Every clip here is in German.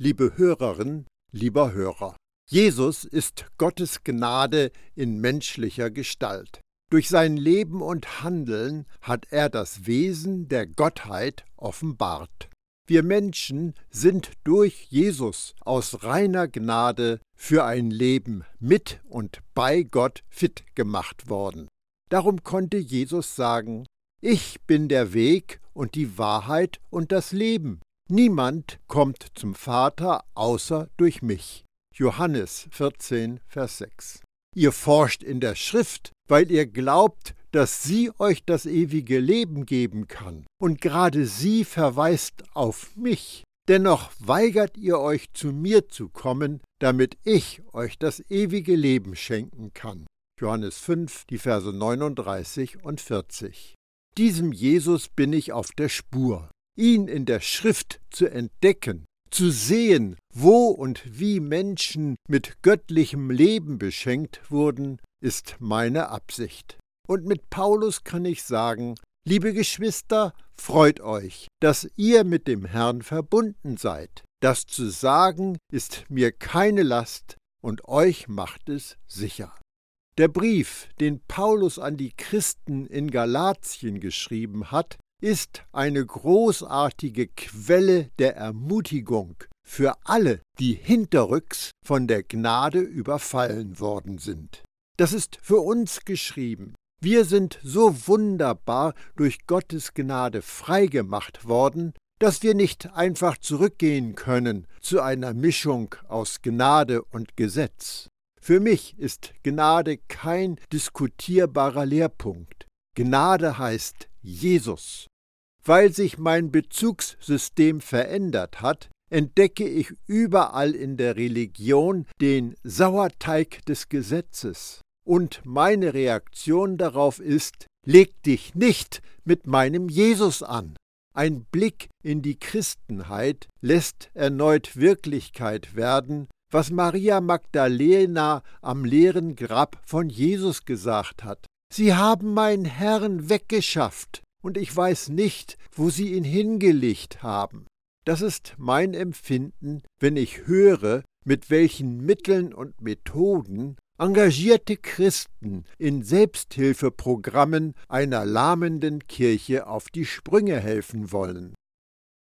Liebe Hörerin, lieber Hörer, Jesus ist Gottes Gnade in menschlicher Gestalt. Durch sein Leben und Handeln hat er das Wesen der Gottheit offenbart. Wir Menschen sind durch Jesus aus reiner Gnade für ein Leben mit und bei Gott fit gemacht worden. Darum konnte Jesus sagen, ich bin der Weg und die Wahrheit und das Leben. Niemand kommt zum Vater außer durch mich. Johannes 14, Vers 6. Ihr forscht in der Schrift, weil ihr glaubt, dass sie euch das ewige Leben geben kann. Und gerade sie verweist auf mich. Dennoch weigert ihr euch zu mir zu kommen, damit ich euch das ewige Leben schenken kann. Johannes 5, die Verse 39 und 40. Diesem Jesus bin ich auf der Spur. Ihn in der Schrift zu entdecken, zu sehen, wo und wie Menschen mit göttlichem Leben beschenkt wurden, ist meine Absicht. Und mit Paulus kann ich sagen, liebe Geschwister, freut euch, dass ihr mit dem Herrn verbunden seid. Das zu sagen ist mir keine Last und euch macht es sicher. Der Brief, den Paulus an die Christen in Galatien geschrieben hat, ist eine großartige Quelle der Ermutigung für alle, die hinterrücks von der Gnade überfallen worden sind. Das ist für uns geschrieben. Wir sind so wunderbar durch Gottes Gnade freigemacht worden, dass wir nicht einfach zurückgehen können zu einer Mischung aus Gnade und Gesetz. Für mich ist Gnade kein diskutierbarer Lehrpunkt. Gnade heißt Jesus. Weil sich mein Bezugssystem verändert hat, entdecke ich überall in der Religion den Sauerteig des Gesetzes. Und meine Reaktion darauf ist, leg dich nicht mit meinem Jesus an. Ein Blick in die Christenheit lässt erneut Wirklichkeit werden, was Maria Magdalena am leeren Grab von Jesus gesagt hat. Sie haben meinen Herrn weggeschafft, und ich weiß nicht, wo sie ihn hingelegt haben. Das ist mein Empfinden, wenn ich höre, mit welchen Mitteln und Methoden engagierte Christen in Selbsthilfeprogrammen einer lahmenden Kirche auf die Sprünge helfen wollen.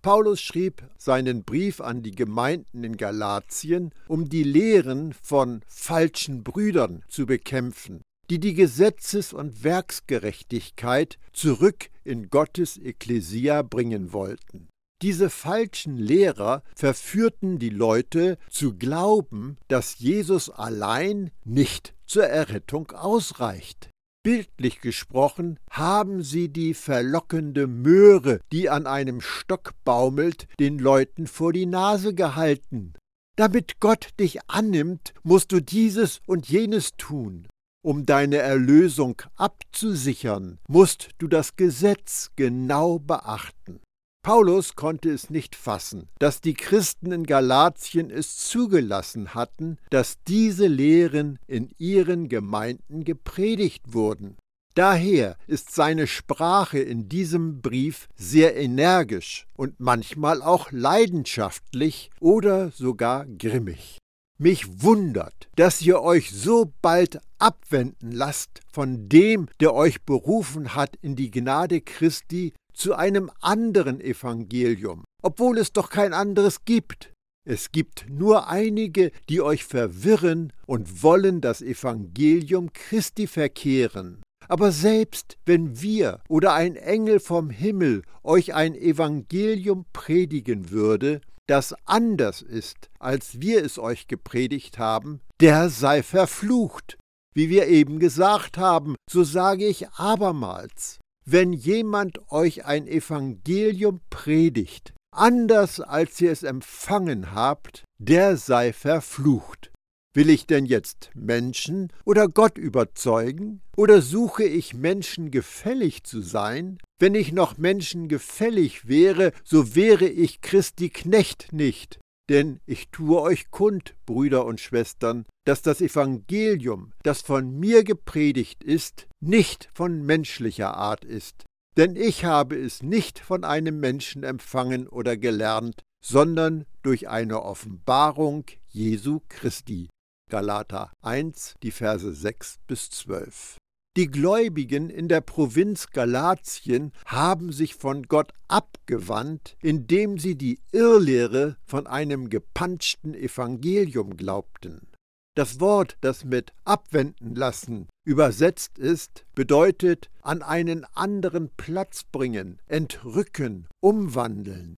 Paulus schrieb seinen Brief an die Gemeinden in Galatien, um die Lehren von falschen Brüdern zu bekämpfen, die die Gesetzes- und Werksgerechtigkeit zurück in Gottes Ekklesia bringen wollten. Diese falschen Lehrer verführten die Leute zu glauben, dass Jesus allein nicht zur Errettung ausreicht. Bildlich gesprochen haben sie die verlockende Möhre, die an einem Stock baumelt, den Leuten vor die Nase gehalten. Damit Gott dich annimmt, musst du dieses und jenes tun. Um deine Erlösung abzusichern, musst du das Gesetz genau beachten. Paulus konnte es nicht fassen, dass die Christen in Galatien es zugelassen hatten, dass diese Lehren in ihren Gemeinden gepredigt wurden. Daher ist seine Sprache in diesem Brief sehr energisch und manchmal auch leidenschaftlich oder sogar grimmig. Mich wundert, dass ihr euch so bald abwenden lasst von dem, der euch berufen hat in die Gnade Christi zu einem anderen Evangelium, obwohl es doch kein anderes gibt. Es gibt nur einige, die euch verwirren und wollen das Evangelium Christi verkehren. Aber selbst wenn wir oder ein Engel vom Himmel euch ein Evangelium predigen würde, das anders ist, als wir es euch gepredigt haben, der sei verflucht. Wie wir eben gesagt haben, so sage ich abermals, wenn jemand euch ein Evangelium predigt, anders als ihr es empfangen habt, der sei verflucht. Will ich denn jetzt Menschen oder Gott überzeugen? Oder suche ich Menschen gefällig zu sein? Wenn ich noch Menschen gefällig wäre, so wäre ich Christi Knecht nicht. Denn ich tue euch kund, Brüder und Schwestern, dass das Evangelium, das von mir gepredigt ist, nicht von menschlicher Art ist. Denn ich habe es nicht von einem Menschen empfangen oder gelernt, sondern durch eine Offenbarung Jesu Christi. Galater 1, die Verse 6 bis 12. Die Gläubigen in der Provinz Galatien haben sich von Gott abgewandt, indem sie die Irrlehre von einem gepanschten Evangelium glaubten. Das Wort, das mit abwenden lassen übersetzt ist, bedeutet an einen anderen Platz bringen, entrücken, umwandeln.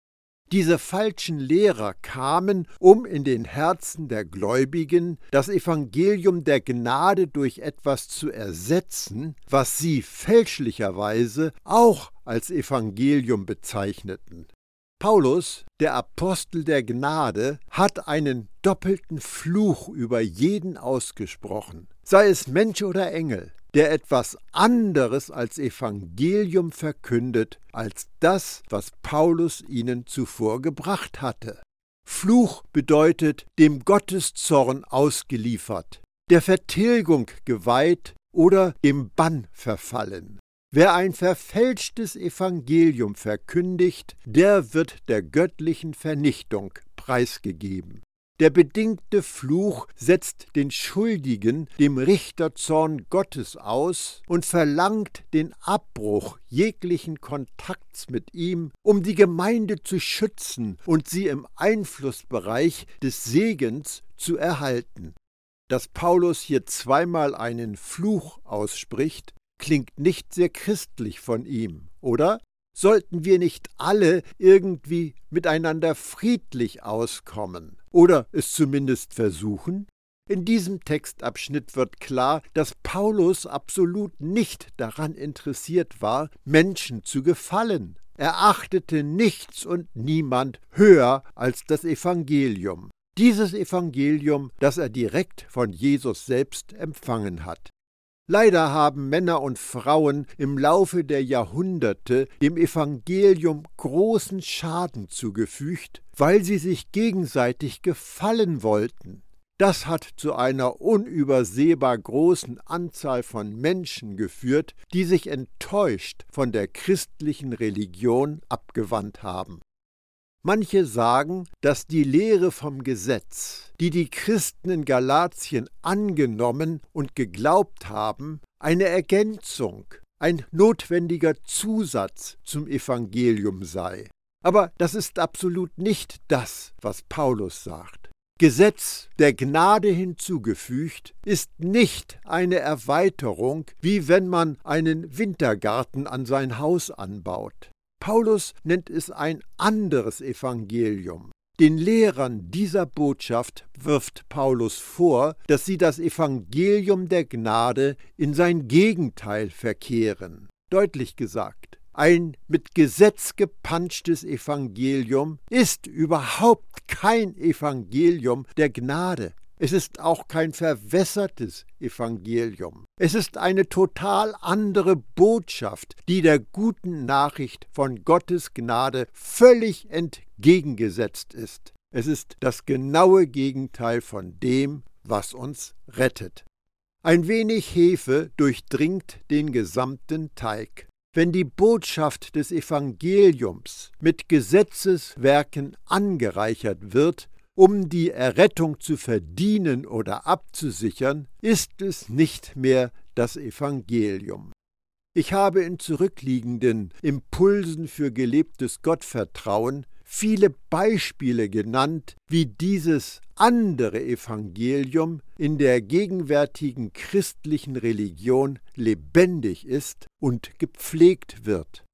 Diese falschen Lehrer kamen, um in den Herzen der Gläubigen das Evangelium der Gnade durch etwas zu ersetzen, was sie fälschlicherweise auch als Evangelium bezeichneten. Paulus, der Apostel der Gnade, hat einen doppelten Fluch über jeden ausgesprochen, sei es Mensch oder Engel der etwas anderes als Evangelium verkündet, als das, was Paulus ihnen zuvor gebracht hatte. Fluch bedeutet dem Gotteszorn ausgeliefert, der Vertilgung geweiht oder dem Bann verfallen. Wer ein verfälschtes Evangelium verkündigt, der wird der göttlichen Vernichtung preisgegeben. Der bedingte Fluch setzt den Schuldigen dem Richterzorn Gottes aus und verlangt den Abbruch jeglichen Kontakts mit ihm, um die Gemeinde zu schützen und sie im Einflussbereich des Segens zu erhalten. Dass Paulus hier zweimal einen Fluch ausspricht, klingt nicht sehr christlich von ihm, oder? Sollten wir nicht alle irgendwie miteinander friedlich auskommen oder es zumindest versuchen? In diesem Textabschnitt wird klar, dass Paulus absolut nicht daran interessiert war, Menschen zu gefallen. Er achtete nichts und niemand höher als das Evangelium. Dieses Evangelium, das er direkt von Jesus selbst empfangen hat. Leider haben Männer und Frauen im Laufe der Jahrhunderte dem Evangelium großen Schaden zugefügt, weil sie sich gegenseitig gefallen wollten. Das hat zu einer unübersehbar großen Anzahl von Menschen geführt, die sich enttäuscht von der christlichen Religion abgewandt haben. Manche sagen, dass die Lehre vom Gesetz, die die Christen in Galatien angenommen und geglaubt haben, eine Ergänzung, ein notwendiger Zusatz zum Evangelium sei. Aber das ist absolut nicht das, was Paulus sagt. Gesetz der Gnade hinzugefügt ist nicht eine Erweiterung, wie wenn man einen Wintergarten an sein Haus anbaut. Paulus nennt es ein anderes Evangelium. Den Lehrern dieser Botschaft wirft Paulus vor, dass sie das Evangelium der Gnade in sein Gegenteil verkehren. Deutlich gesagt, ein mit Gesetz gepanschtes Evangelium ist überhaupt kein Evangelium der Gnade. Es ist auch kein verwässertes Evangelium. Es ist eine total andere Botschaft, die der guten Nachricht von Gottes Gnade völlig entgegengesetzt ist. Es ist das genaue Gegenteil von dem, was uns rettet. Ein wenig Hefe durchdringt den gesamten Teig. Wenn die Botschaft des Evangeliums mit Gesetzeswerken angereichert wird, um die Errettung zu verdienen oder abzusichern, ist es nicht mehr das Evangelium. Ich habe in zurückliegenden Impulsen für gelebtes Gottvertrauen viele Beispiele genannt, wie dieses andere Evangelium in der gegenwärtigen christlichen Religion lebendig ist und gepflegt wird.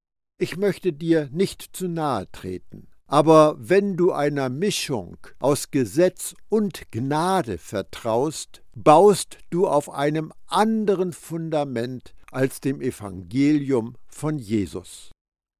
Ich möchte dir nicht zu nahe treten. Aber wenn du einer Mischung aus Gesetz und Gnade vertraust, baust du auf einem anderen Fundament als dem Evangelium von Jesus.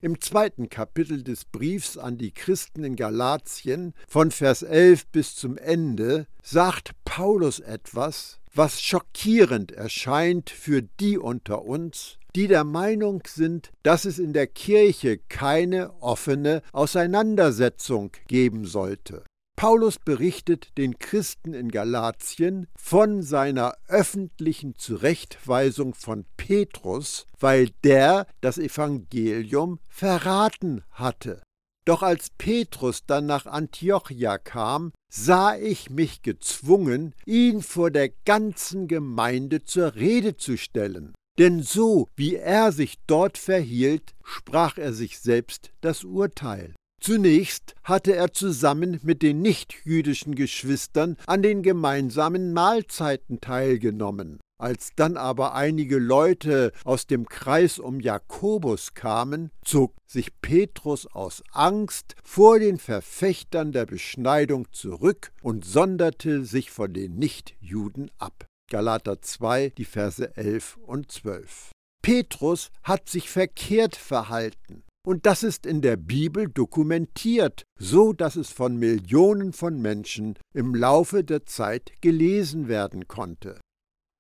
Im zweiten Kapitel des Briefs an die Christen in Galatien von Vers 11 bis zum Ende sagt Paulus etwas, was schockierend erscheint für die unter uns, die der Meinung sind, dass es in der Kirche keine offene Auseinandersetzung geben sollte. Paulus berichtet den Christen in Galatien von seiner öffentlichen Zurechtweisung von Petrus, weil der das Evangelium verraten hatte. Doch als Petrus dann nach Antiochia kam, sah ich mich gezwungen, ihn vor der ganzen Gemeinde zur Rede zu stellen. Denn so wie er sich dort verhielt, sprach er sich selbst das Urteil. Zunächst hatte er zusammen mit den nichtjüdischen Geschwistern an den gemeinsamen Mahlzeiten teilgenommen. Als dann aber einige Leute aus dem Kreis um Jakobus kamen, zog sich Petrus aus Angst vor den Verfechtern der Beschneidung zurück und sonderte sich von den Nichtjuden ab. Galater 2, die Verse 11 und 12. Petrus hat sich verkehrt verhalten. Und das ist in der Bibel dokumentiert, so dass es von Millionen von Menschen im Laufe der Zeit gelesen werden konnte.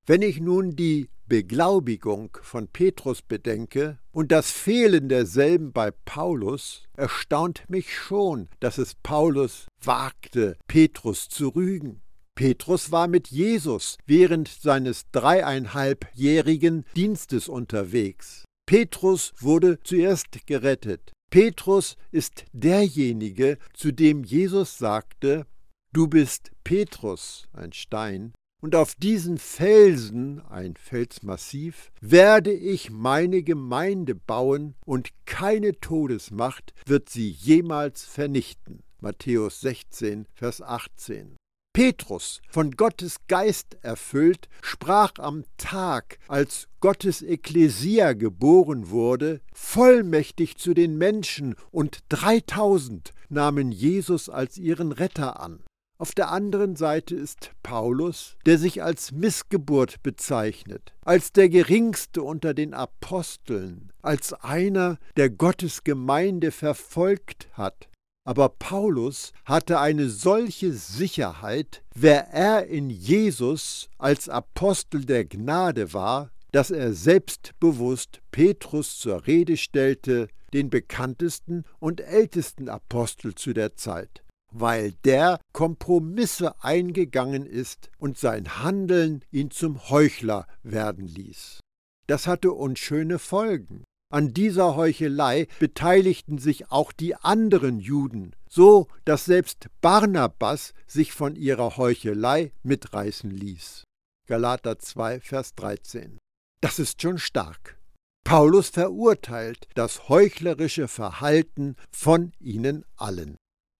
Wenn ich nun die Beglaubigung von Petrus bedenke und das Fehlen derselben bei Paulus, erstaunt mich schon, dass es Paulus wagte, Petrus zu rügen. Petrus war mit Jesus während seines dreieinhalbjährigen Dienstes unterwegs. Petrus wurde zuerst gerettet. Petrus ist derjenige, zu dem Jesus sagte, Du bist Petrus, ein Stein, und auf diesen Felsen, ein Felsmassiv, werde ich meine Gemeinde bauen, und keine Todesmacht wird sie jemals vernichten. Matthäus 16, Vers 18. Petrus, von Gottes Geist erfüllt, sprach am Tag, als Gottes Ekklesia geboren wurde, vollmächtig zu den Menschen, und dreitausend nahmen Jesus als ihren Retter an. Auf der anderen Seite ist Paulus, der sich als Missgeburt bezeichnet, als der geringste unter den Aposteln, als einer, der Gottes Gemeinde verfolgt hat. Aber Paulus hatte eine solche Sicherheit, wer er in Jesus als Apostel der Gnade war, dass er selbstbewusst Petrus zur Rede stellte, den bekanntesten und ältesten Apostel zu der Zeit weil der Kompromisse eingegangen ist und sein Handeln ihn zum Heuchler werden ließ. Das hatte unschöne Folgen. An dieser Heuchelei beteiligten sich auch die anderen Juden, so dass selbst Barnabas sich von ihrer Heuchelei mitreißen ließ. Galater 2, Vers 13. Das ist schon stark. Paulus verurteilt das heuchlerische Verhalten von ihnen allen.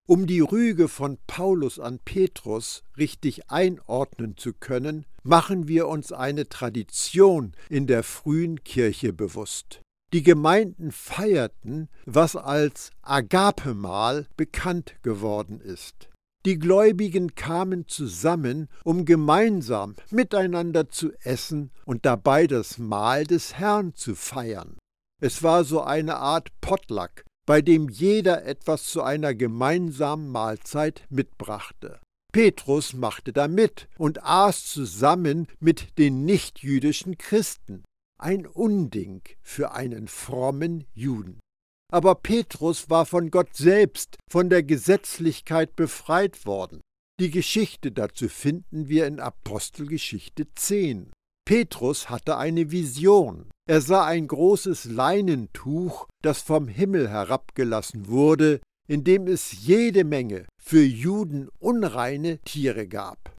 Um die Rüge von Paulus an Petrus richtig einordnen zu können, machen wir uns eine Tradition in der frühen Kirche bewusst. Die Gemeinden feierten, was als Agapemal bekannt geworden ist. Die Gläubigen kamen zusammen, um gemeinsam miteinander zu essen und dabei das Mahl des Herrn zu feiern. Es war so eine Art Potluck, bei dem jeder etwas zu einer gemeinsamen Mahlzeit mitbrachte. Petrus machte da mit und aß zusammen mit den nichtjüdischen Christen. Ein Unding für einen frommen Juden. Aber Petrus war von Gott selbst, von der Gesetzlichkeit befreit worden. Die Geschichte dazu finden wir in Apostelgeschichte 10. Petrus hatte eine Vision. Er sah ein großes Leinentuch, das vom Himmel herabgelassen wurde, in dem es jede Menge für Juden unreine Tiere gab.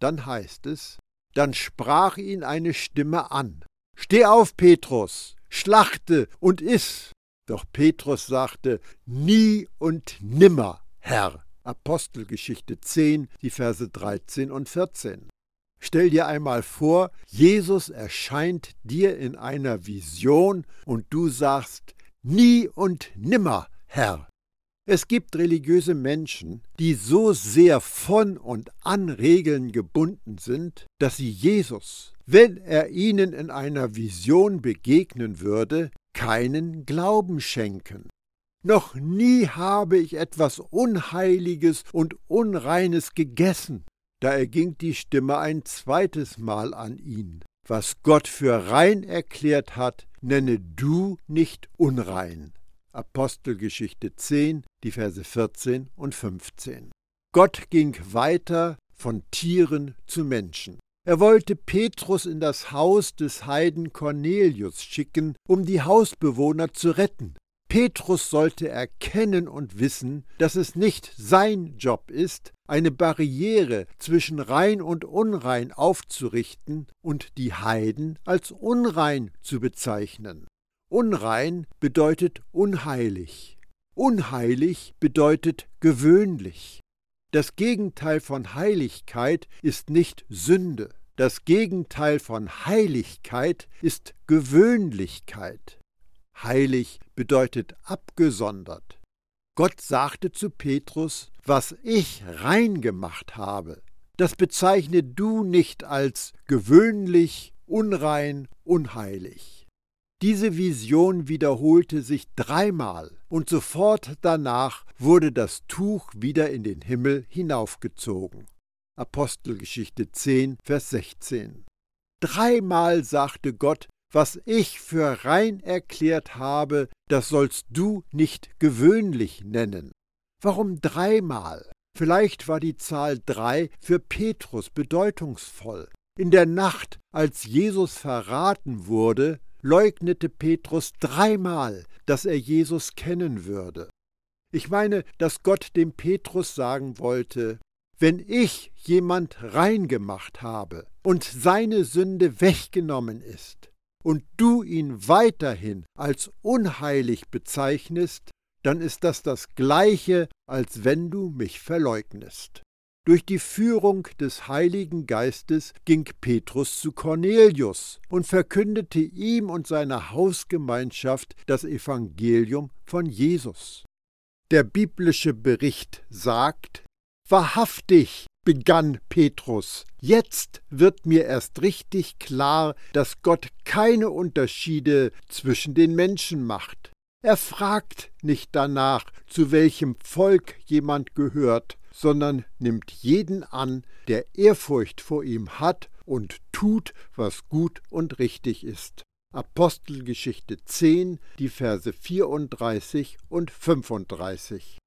Dann heißt es, dann sprach ihn eine Stimme an. Steh auf, Petrus, schlachte und iss. Doch Petrus sagte, nie und nimmer, Herr. Apostelgeschichte 10, die Verse 13 und 14. Stell dir einmal vor, Jesus erscheint dir in einer Vision und du sagst, nie und nimmer, Herr. Es gibt religiöse Menschen, die so sehr von und an Regeln gebunden sind, dass sie Jesus, wenn er ihnen in einer Vision begegnen würde, keinen Glauben schenken. Noch nie habe ich etwas Unheiliges und Unreines gegessen. Da erging die Stimme ein zweites Mal an ihn. Was Gott für rein erklärt hat, nenne du nicht unrein. Apostelgeschichte 10, die Verse 14 und 15. Gott ging weiter von Tieren zu Menschen. Er wollte Petrus in das Haus des Heiden Cornelius schicken, um die Hausbewohner zu retten. Petrus sollte erkennen und wissen, dass es nicht sein Job ist, eine Barriere zwischen rein und unrein aufzurichten und die Heiden als unrein zu bezeichnen. Unrein bedeutet unheilig. Unheilig bedeutet gewöhnlich. Das Gegenteil von Heiligkeit ist nicht Sünde. Das Gegenteil von Heiligkeit ist Gewöhnlichkeit. Heilig bedeutet abgesondert. Gott sagte zu Petrus, was ich rein gemacht habe, das bezeichne du nicht als gewöhnlich, unrein, unheilig. Diese Vision wiederholte sich dreimal und sofort danach wurde das Tuch wieder in den Himmel hinaufgezogen. Apostelgeschichte 10, Vers 16. Dreimal sagte Gott, was ich für rein erklärt habe, das sollst du nicht gewöhnlich nennen. Warum dreimal? Vielleicht war die Zahl drei für Petrus bedeutungsvoll. In der Nacht, als Jesus verraten wurde, leugnete Petrus dreimal, dass er Jesus kennen würde. Ich meine, dass Gott dem Petrus sagen wollte, wenn ich jemand rein gemacht habe und seine Sünde weggenommen ist, und du ihn weiterhin als unheilig bezeichnest, dann ist das das gleiche, als wenn du mich verleugnest. Durch die Führung des Heiligen Geistes ging Petrus zu Cornelius und verkündete ihm und seiner Hausgemeinschaft das Evangelium von Jesus. Der biblische Bericht sagt, Wahrhaftig, begann Petrus, jetzt wird mir erst richtig klar, dass Gott keine Unterschiede zwischen den Menschen macht. Er fragt nicht danach, zu welchem Volk jemand gehört, sondern nimmt jeden an, der Ehrfurcht vor ihm hat und tut, was gut und richtig ist. Apostelgeschichte 10, die Verse 34 und 35.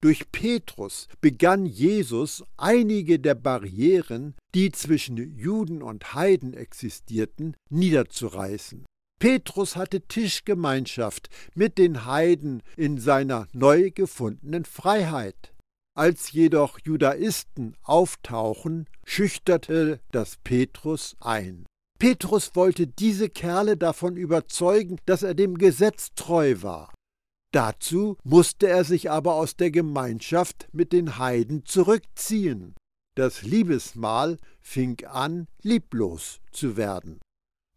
Durch Petrus begann Jesus einige der Barrieren, die zwischen Juden und Heiden existierten, niederzureißen. Petrus hatte Tischgemeinschaft mit den Heiden in seiner neu gefundenen Freiheit. Als jedoch Judaisten auftauchen, schüchterte das Petrus ein. Petrus wollte diese Kerle davon überzeugen, dass er dem Gesetz treu war. Dazu musste er sich aber aus der Gemeinschaft mit den Heiden zurückziehen. Das Liebesmahl fing an, lieblos zu werden.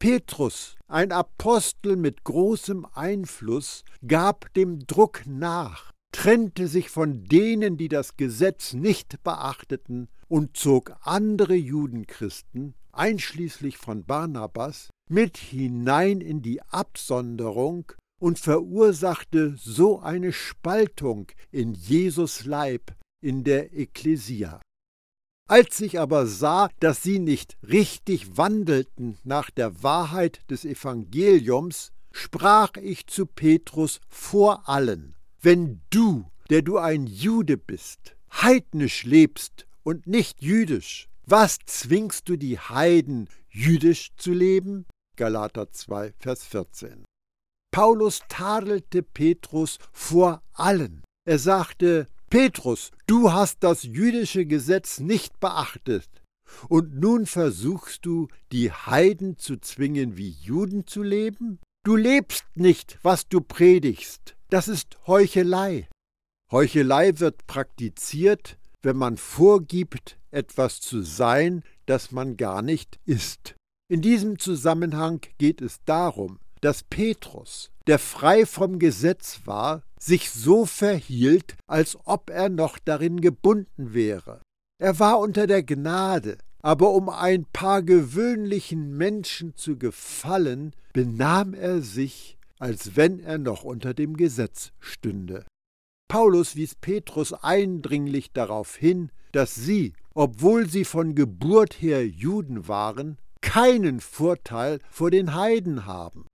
Petrus, ein Apostel mit großem Einfluss, gab dem Druck nach, trennte sich von denen, die das Gesetz nicht beachteten, und zog andere Judenchristen, einschließlich von Barnabas, mit hinein in die Absonderung und verursachte so eine Spaltung in Jesus Leib, in der Ekklesia. Als ich aber sah, dass sie nicht richtig wandelten nach der Wahrheit des Evangeliums, sprach ich zu Petrus vor allen, wenn du, der du ein Jude bist, heidnisch lebst und nicht jüdisch, was zwingst du die Heiden, jüdisch zu leben? Galater 2, Vers 14. Paulus tadelte Petrus vor allen. Er sagte, Petrus, du hast das jüdische Gesetz nicht beachtet, und nun versuchst du, die Heiden zu zwingen, wie Juden zu leben? Du lebst nicht, was du predigst. Das ist Heuchelei. Heuchelei wird praktiziert, wenn man vorgibt, etwas zu sein, das man gar nicht ist. In diesem Zusammenhang geht es darum, dass Petrus, der frei vom Gesetz war, sich so verhielt, als ob er noch darin gebunden wäre. Er war unter der Gnade, aber um ein paar gewöhnlichen Menschen zu gefallen, benahm er sich, als wenn er noch unter dem Gesetz stünde. Paulus wies Petrus eindringlich darauf hin, dass sie, obwohl sie von Geburt her Juden waren, keinen Vorteil vor den Heiden haben.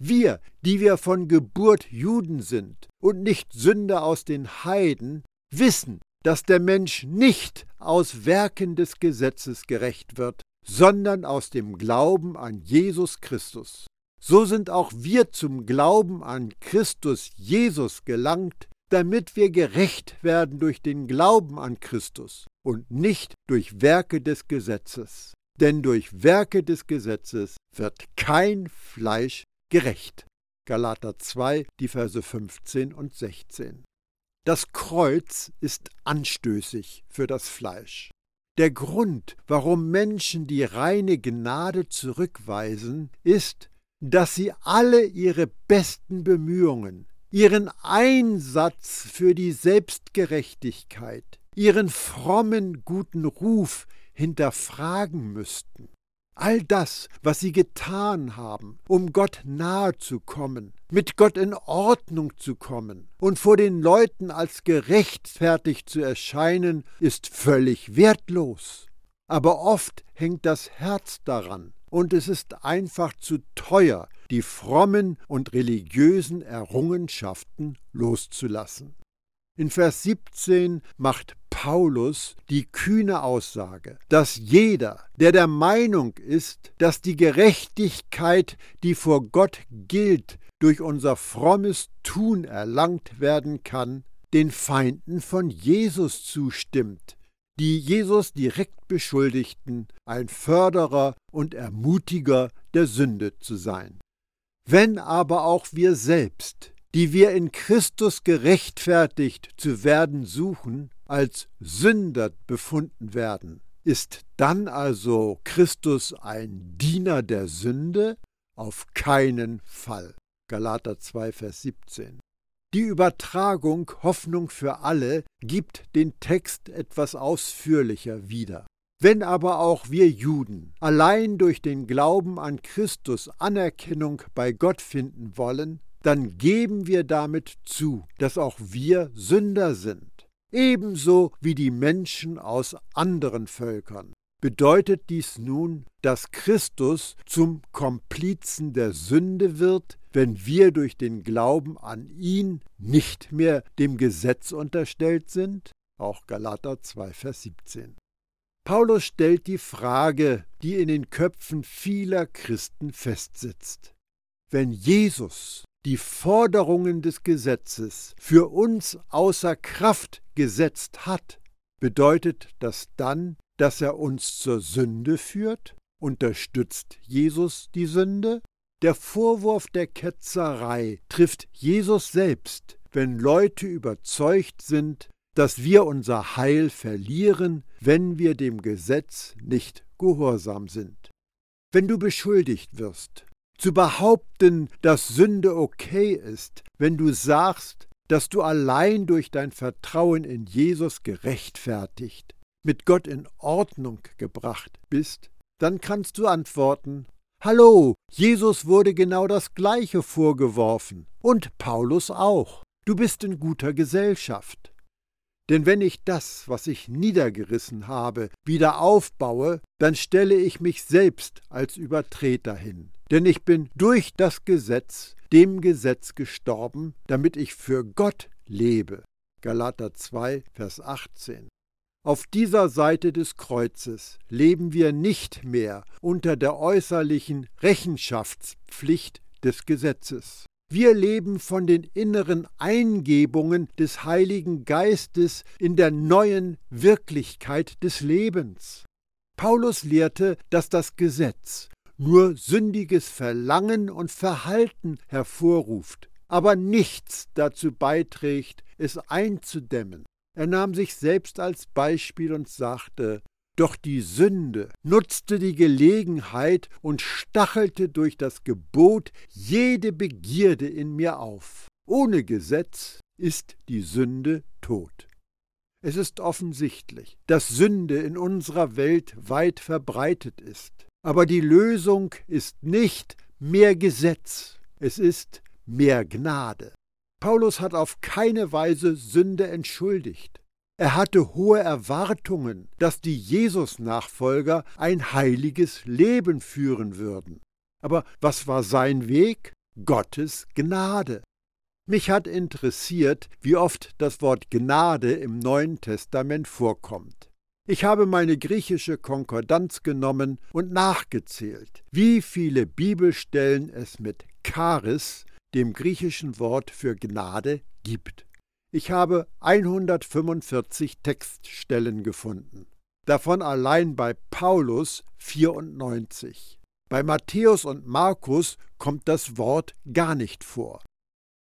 Wir, die wir von Geburt Juden sind und nicht Sünder aus den Heiden, wissen, dass der Mensch nicht aus Werken des Gesetzes gerecht wird, sondern aus dem Glauben an Jesus Christus. so sind auch wir zum Glauben an Christus Jesus gelangt, damit wir gerecht werden durch den Glauben an Christus und nicht durch Werke des Gesetzes. Denn durch Werke des Gesetzes wird kein Fleisch gerecht. Galater 2, die Verse 15 und 16. Das Kreuz ist anstößig für das Fleisch. Der Grund, warum Menschen die reine Gnade zurückweisen, ist, dass sie alle ihre besten Bemühungen, ihren Einsatz für die Selbstgerechtigkeit, ihren frommen guten Ruf hinterfragen müssten. All das, was sie getan haben, um Gott nahe zu kommen, mit Gott in Ordnung zu kommen und vor den Leuten als gerechtfertigt zu erscheinen, ist völlig wertlos. Aber oft hängt das Herz daran, und es ist einfach zu teuer, die frommen und religiösen Errungenschaften loszulassen. In Vers 17 macht Paulus die kühne Aussage, dass jeder, der der Meinung ist, dass die Gerechtigkeit, die vor Gott gilt, durch unser frommes Tun erlangt werden kann, den Feinden von Jesus zustimmt, die Jesus direkt beschuldigten, ein Förderer und Ermutiger der Sünde zu sein. Wenn aber auch wir selbst, die wir in Christus gerechtfertigt zu werden suchen, als Sünder befunden werden, ist dann also Christus ein Diener der Sünde? Auf keinen Fall. Galater 2, Vers 17. Die Übertragung Hoffnung für alle gibt den Text etwas ausführlicher wieder. Wenn aber auch wir Juden allein durch den Glauben an Christus Anerkennung bei Gott finden wollen, dann geben wir damit zu, dass auch wir Sünder sind, ebenso wie die Menschen aus anderen Völkern. Bedeutet dies nun, dass Christus zum Komplizen der Sünde wird, wenn wir durch den Glauben an ihn nicht mehr dem Gesetz unterstellt sind? Auch Galater 2, Vers 17. Paulus stellt die Frage, die in den Köpfen vieler Christen festsitzt. Wenn Jesus die Forderungen des Gesetzes für uns außer Kraft gesetzt hat, bedeutet das dann, dass er uns zur Sünde führt? Unterstützt Jesus die Sünde? Der Vorwurf der Ketzerei trifft Jesus selbst, wenn Leute überzeugt sind, dass wir unser Heil verlieren, wenn wir dem Gesetz nicht gehorsam sind. Wenn du beschuldigt wirst, zu behaupten, dass Sünde okay ist, wenn du sagst, dass du allein durch dein Vertrauen in Jesus gerechtfertigt, mit Gott in Ordnung gebracht bist, dann kannst du antworten, Hallo, Jesus wurde genau das gleiche vorgeworfen und Paulus auch. Du bist in guter Gesellschaft. Denn wenn ich das, was ich niedergerissen habe, wieder aufbaue, dann stelle ich mich selbst als Übertreter hin. Denn ich bin durch das Gesetz, dem Gesetz gestorben, damit ich für Gott lebe. Galater 2, Vers 18. Auf dieser Seite des Kreuzes leben wir nicht mehr unter der äußerlichen Rechenschaftspflicht des Gesetzes. Wir leben von den inneren Eingebungen des Heiligen Geistes in der neuen Wirklichkeit des Lebens. Paulus lehrte, dass das Gesetz nur sündiges Verlangen und Verhalten hervorruft, aber nichts dazu beiträgt, es einzudämmen. Er nahm sich selbst als Beispiel und sagte, doch die Sünde nutzte die Gelegenheit und stachelte durch das Gebot jede Begierde in mir auf. Ohne Gesetz ist die Sünde tot. Es ist offensichtlich, dass Sünde in unserer Welt weit verbreitet ist. Aber die Lösung ist nicht mehr Gesetz, es ist mehr Gnade. Paulus hat auf keine Weise Sünde entschuldigt. Er hatte hohe Erwartungen, dass die Jesus-Nachfolger ein heiliges Leben führen würden. Aber was war sein Weg? Gottes Gnade. Mich hat interessiert, wie oft das Wort Gnade im Neuen Testament vorkommt. Ich habe meine griechische Konkordanz genommen und nachgezählt, wie viele Bibelstellen es mit Charis, dem griechischen Wort für Gnade, gibt. Ich habe 145 Textstellen gefunden, davon allein bei Paulus 94. Bei Matthäus und Markus kommt das Wort gar nicht vor.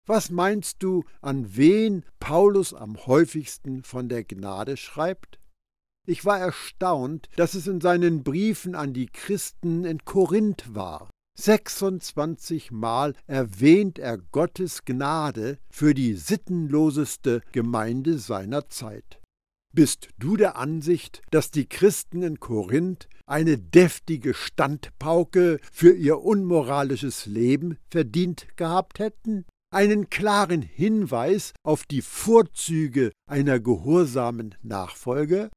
Was meinst du, an wen Paulus am häufigsten von der Gnade schreibt? Ich war erstaunt, dass es in seinen Briefen an die Christen in Korinth war. 26 Mal erwähnt er Gottes Gnade für die sittenloseste Gemeinde seiner Zeit. Bist du der Ansicht, dass die Christen in Korinth eine deftige Standpauke für ihr unmoralisches Leben verdient gehabt hätten? Einen klaren Hinweis auf die Vorzüge einer gehorsamen Nachfolge?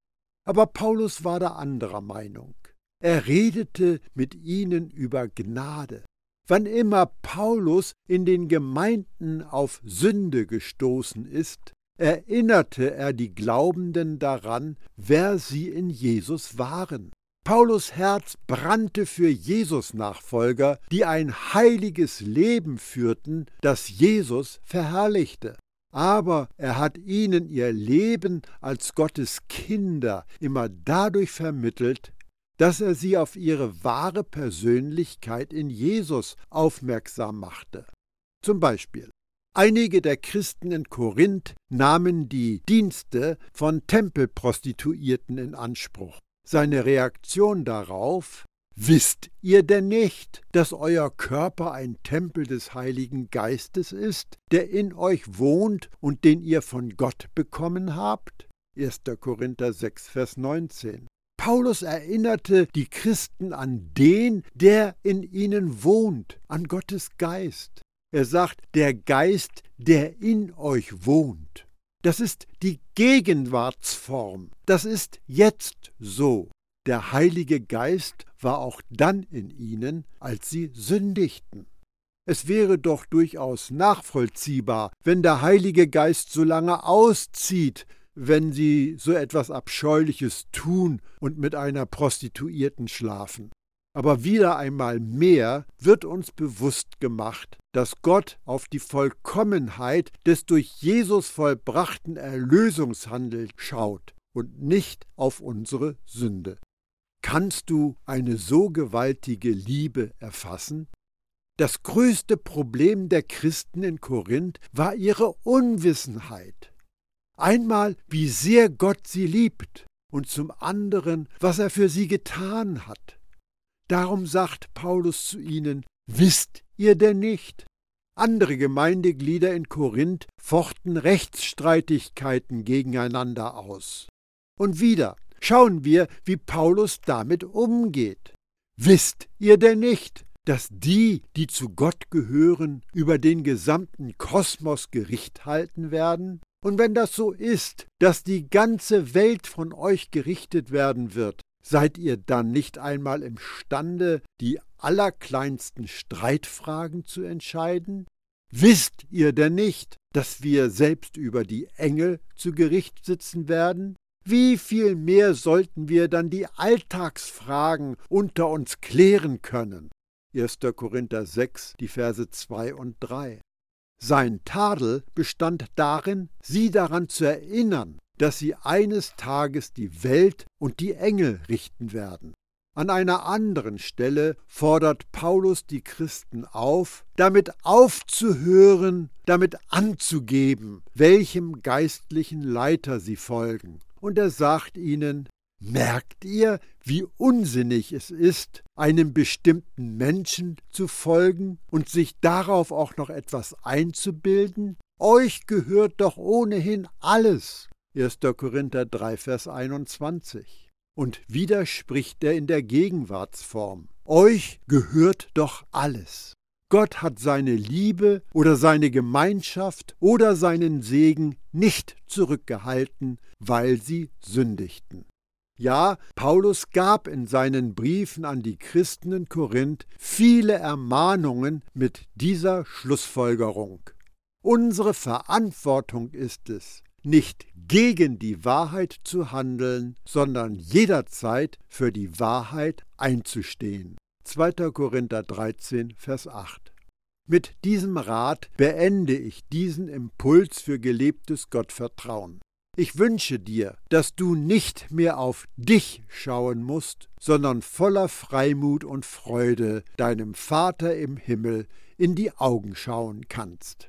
Aber Paulus war da anderer Meinung. Er redete mit ihnen über Gnade. Wann immer Paulus in den Gemeinden auf Sünde gestoßen ist, erinnerte er die Glaubenden daran, wer sie in Jesus waren. Paulus Herz brannte für Jesus-Nachfolger, die ein heiliges Leben führten, das Jesus verherrlichte aber er hat ihnen ihr Leben als Gottes Kinder immer dadurch vermittelt, dass er sie auf ihre wahre Persönlichkeit in Jesus aufmerksam machte. Zum Beispiel Einige der Christen in Korinth nahmen die Dienste von Tempelprostituierten in Anspruch. Seine Reaktion darauf Wisst ihr denn nicht, dass euer Körper ein Tempel des Heiligen Geistes ist, der in euch wohnt und den ihr von Gott bekommen habt? 1. Korinther 6, Vers 19. Paulus erinnerte die Christen an den, der in ihnen wohnt, an Gottes Geist. Er sagt, der Geist, der in euch wohnt. Das ist die Gegenwartsform. Das ist jetzt so. Der Heilige Geist war auch dann in ihnen, als sie sündigten. Es wäre doch durchaus nachvollziehbar, wenn der Heilige Geist so lange auszieht, wenn sie so etwas Abscheuliches tun und mit einer Prostituierten schlafen. Aber wieder einmal mehr wird uns bewusst gemacht, dass Gott auf die Vollkommenheit des durch Jesus vollbrachten Erlösungshandels schaut und nicht auf unsere Sünde. Kannst du eine so gewaltige Liebe erfassen? Das größte Problem der Christen in Korinth war ihre Unwissenheit. Einmal, wie sehr Gott sie liebt und zum anderen, was er für sie getan hat. Darum sagt Paulus zu ihnen, wisst ihr denn nicht? Andere Gemeindeglieder in Korinth fochten Rechtsstreitigkeiten gegeneinander aus. Und wieder, schauen wir, wie Paulus damit umgeht. Wisst ihr denn nicht, dass die, die zu Gott gehören, über den gesamten Kosmos Gericht halten werden? Und wenn das so ist, dass die ganze Welt von euch gerichtet werden wird, seid ihr dann nicht einmal imstande, die allerkleinsten Streitfragen zu entscheiden? Wisst ihr denn nicht, dass wir selbst über die Engel zu Gericht sitzen werden? Wie viel mehr sollten wir dann die Alltagsfragen unter uns klären können? 1. Korinther 6, die Verse 2 und 3. Sein Tadel bestand darin, sie daran zu erinnern, dass sie eines Tages die Welt und die Engel richten werden. An einer anderen Stelle fordert Paulus die Christen auf, damit aufzuhören, damit anzugeben, welchem geistlichen Leiter sie folgen und er sagt ihnen, Merkt ihr, wie unsinnig es ist, einem bestimmten Menschen zu folgen und sich darauf auch noch etwas einzubilden? Euch gehört doch ohnehin alles. 1. Korinther 3, Vers 21. Und wieder spricht er in der Gegenwartsform. Euch gehört doch alles. Gott hat seine Liebe oder seine Gemeinschaft oder seinen Segen nicht zurückgehalten, weil sie sündigten. Ja, Paulus gab in seinen Briefen an die Christen in Korinth viele Ermahnungen mit dieser Schlussfolgerung. Unsere Verantwortung ist es, nicht gegen die Wahrheit zu handeln, sondern jederzeit für die Wahrheit einzustehen. 2. Korinther 13, Vers 8. Mit diesem Rat beende ich diesen Impuls für gelebtes Gottvertrauen. Ich wünsche dir, dass du nicht mehr auf dich schauen musst, sondern voller Freimut und Freude deinem Vater im Himmel in die Augen schauen kannst.